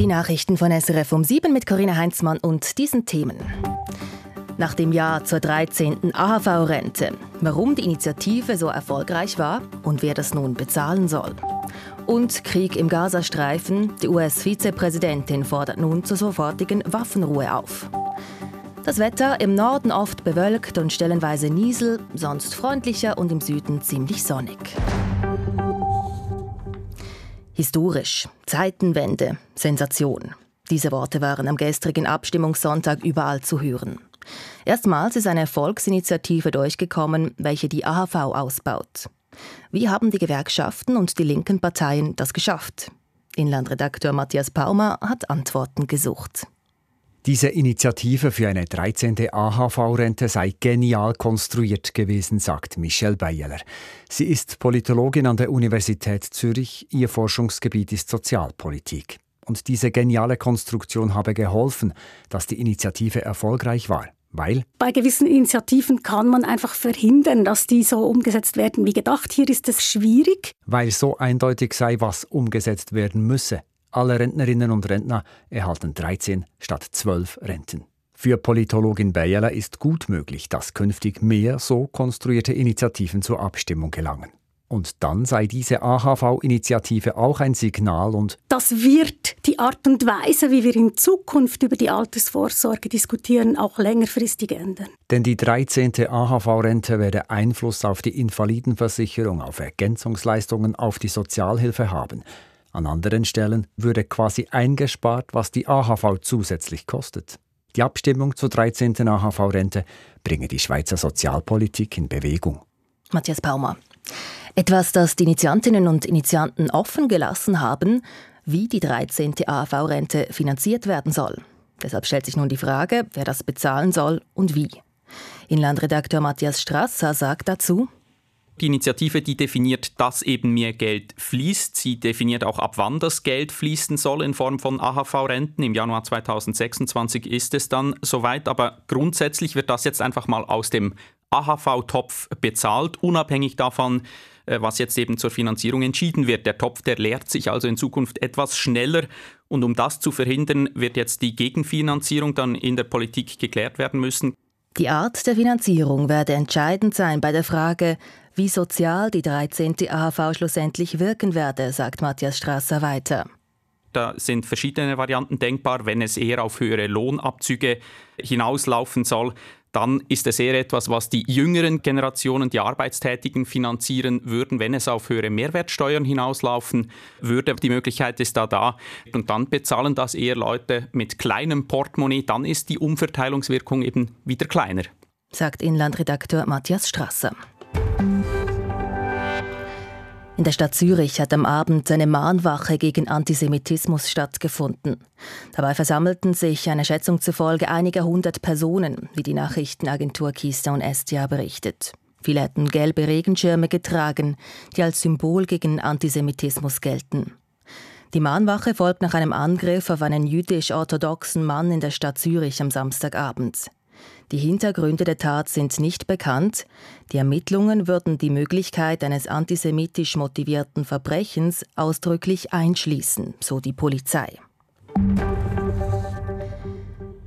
Die Nachrichten von SRF um 7 mit Corinna Heinzmann und diesen Themen. Nach dem Jahr zur 13. AHV-Rente. Warum die Initiative so erfolgreich war und wer das nun bezahlen soll. Und Krieg im Gazastreifen. Die US-Vizepräsidentin fordert nun zur sofortigen Waffenruhe auf. Das Wetter im Norden oft bewölkt und stellenweise Niesel, sonst freundlicher und im Süden ziemlich sonnig. Historisch, Zeitenwende, Sensation. Diese Worte waren am gestrigen Abstimmungssonntag überall zu hören. Erstmals ist eine Volksinitiative durchgekommen, welche die AHV ausbaut. Wie haben die Gewerkschaften und die linken Parteien das geschafft? Inlandredakteur Matthias Paumer hat Antworten gesucht. Diese Initiative für eine 13. AHV-Rente sei genial konstruiert gewesen, sagt Michelle Beyeler. Sie ist Politologin an der Universität Zürich. Ihr Forschungsgebiet ist Sozialpolitik. Und diese geniale Konstruktion habe geholfen, dass die Initiative erfolgreich war. Weil? Bei gewissen Initiativen kann man einfach verhindern, dass die so umgesetzt werden wie gedacht. Hier ist es schwierig. Weil so eindeutig sei, was umgesetzt werden müsse. Alle Rentnerinnen und Rentner erhalten 13 statt 12 Renten. Für Politologin Bayerler ist gut möglich, dass künftig mehr so konstruierte Initiativen zur Abstimmung gelangen. Und dann sei diese AHV-Initiative auch ein Signal und das wird die Art und Weise, wie wir in Zukunft über die Altersvorsorge diskutieren, auch längerfristig ändern. Denn die 13. AHV-Rente werde Einfluss auf die Invalidenversicherung, auf Ergänzungsleistungen, auf die Sozialhilfe haben. An anderen Stellen würde quasi eingespart, was die AHV zusätzlich kostet. Die Abstimmung zur 13. AHV-Rente bringe die Schweizer Sozialpolitik in Bewegung. Matthias Paumer. Etwas, das die Initiantinnen und Initianten offen gelassen haben, wie die 13. AHV-Rente finanziert werden soll. Deshalb stellt sich nun die Frage, wer das bezahlen soll und wie. Inlandredakteur Matthias Strasser sagt dazu, die Initiative, die definiert, dass eben mehr Geld fließt. Sie definiert auch, ab wann das Geld fließen soll in Form von AHV-Renten. Im Januar 2026 ist es dann soweit. Aber grundsätzlich wird das jetzt einfach mal aus dem AHV-Topf bezahlt, unabhängig davon, äh, was jetzt eben zur Finanzierung entschieden wird. Der Topf, der leert sich also in Zukunft etwas schneller. Und um das zu verhindern, wird jetzt die Gegenfinanzierung dann in der Politik geklärt werden müssen. Die Art der Finanzierung werde entscheidend sein bei der Frage, wie sozial die 13. AHV schlussendlich wirken werde, sagt Matthias Strasser weiter. Da sind verschiedene Varianten denkbar. Wenn es eher auf höhere Lohnabzüge hinauslaufen soll, dann ist es eher etwas, was die jüngeren Generationen, die Arbeitstätigen finanzieren würden. Wenn es auf höhere Mehrwertsteuern hinauslaufen würde, die Möglichkeit ist da da. Und dann bezahlen das eher Leute mit kleinem Portemonnaie. Dann ist die Umverteilungswirkung eben wieder kleiner. Sagt Inlandredakteur Matthias Strasser. In der Stadt Zürich hat am Abend eine Mahnwache gegen Antisemitismus stattgefunden. Dabei versammelten sich einer Schätzung zufolge einige hundert Personen, wie die Nachrichtenagentur Keystone Estia berichtet. Viele hätten gelbe Regenschirme getragen, die als Symbol gegen Antisemitismus gelten. Die Mahnwache folgt nach einem Angriff auf einen jüdisch-orthodoxen Mann in der Stadt Zürich am Samstagabend. Die Hintergründe der Tat sind nicht bekannt. Die Ermittlungen würden die Möglichkeit eines antisemitisch motivierten Verbrechens ausdrücklich einschließen, so die Polizei.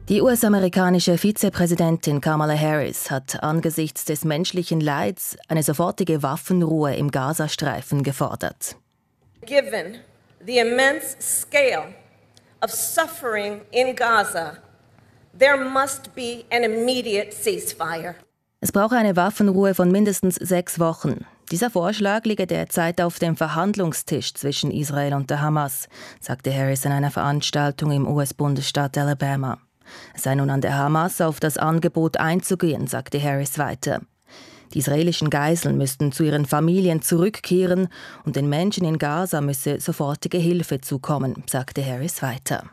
Die US-amerikanische Vizepräsidentin Kamala Harris hat angesichts des menschlichen Leids eine sofortige Waffenruhe im Gazastreifen gefordert. Given the immense scale of suffering in Gaza, There must be an immediate ceasefire. Es brauche eine Waffenruhe von mindestens sechs Wochen. Dieser Vorschlag liege derzeit auf dem Verhandlungstisch zwischen Israel und der Hamas, sagte Harris in einer Veranstaltung im US-Bundesstaat Alabama. Es sei nun an der Hamas, auf das Angebot einzugehen, sagte Harris weiter. Die israelischen Geiseln müssten zu ihren Familien zurückkehren und den Menschen in Gaza müsse sofortige Hilfe zukommen, sagte Harris weiter.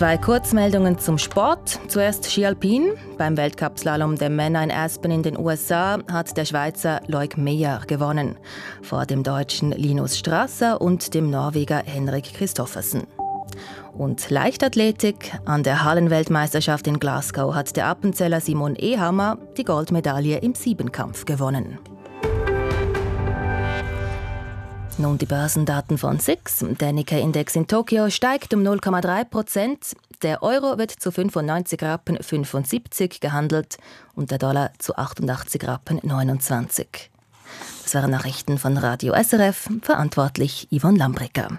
Zwei Kurzmeldungen zum Sport. Zuerst Ski Alpin. Beim Weltcupslalom der Männer in Aspen in den USA hat der Schweizer Loic Meyer gewonnen. Vor dem Deutschen Linus Strasser und dem Norweger Henrik Christoffersen. Und Leichtathletik. An der Hallenweltmeisterschaft in Glasgow hat der Appenzeller Simon Ehammer die Goldmedaille im Siebenkampf gewonnen. Nun die Börsendaten von SIX. Der Nikkei-Index in Tokio steigt um 0,3 Prozent. Der Euro wird zu 95 Rappen 75 gehandelt und der Dollar zu 88 Rappen 29. Das waren Nachrichten von Radio SRF, verantwortlich Yvonne Lambricker.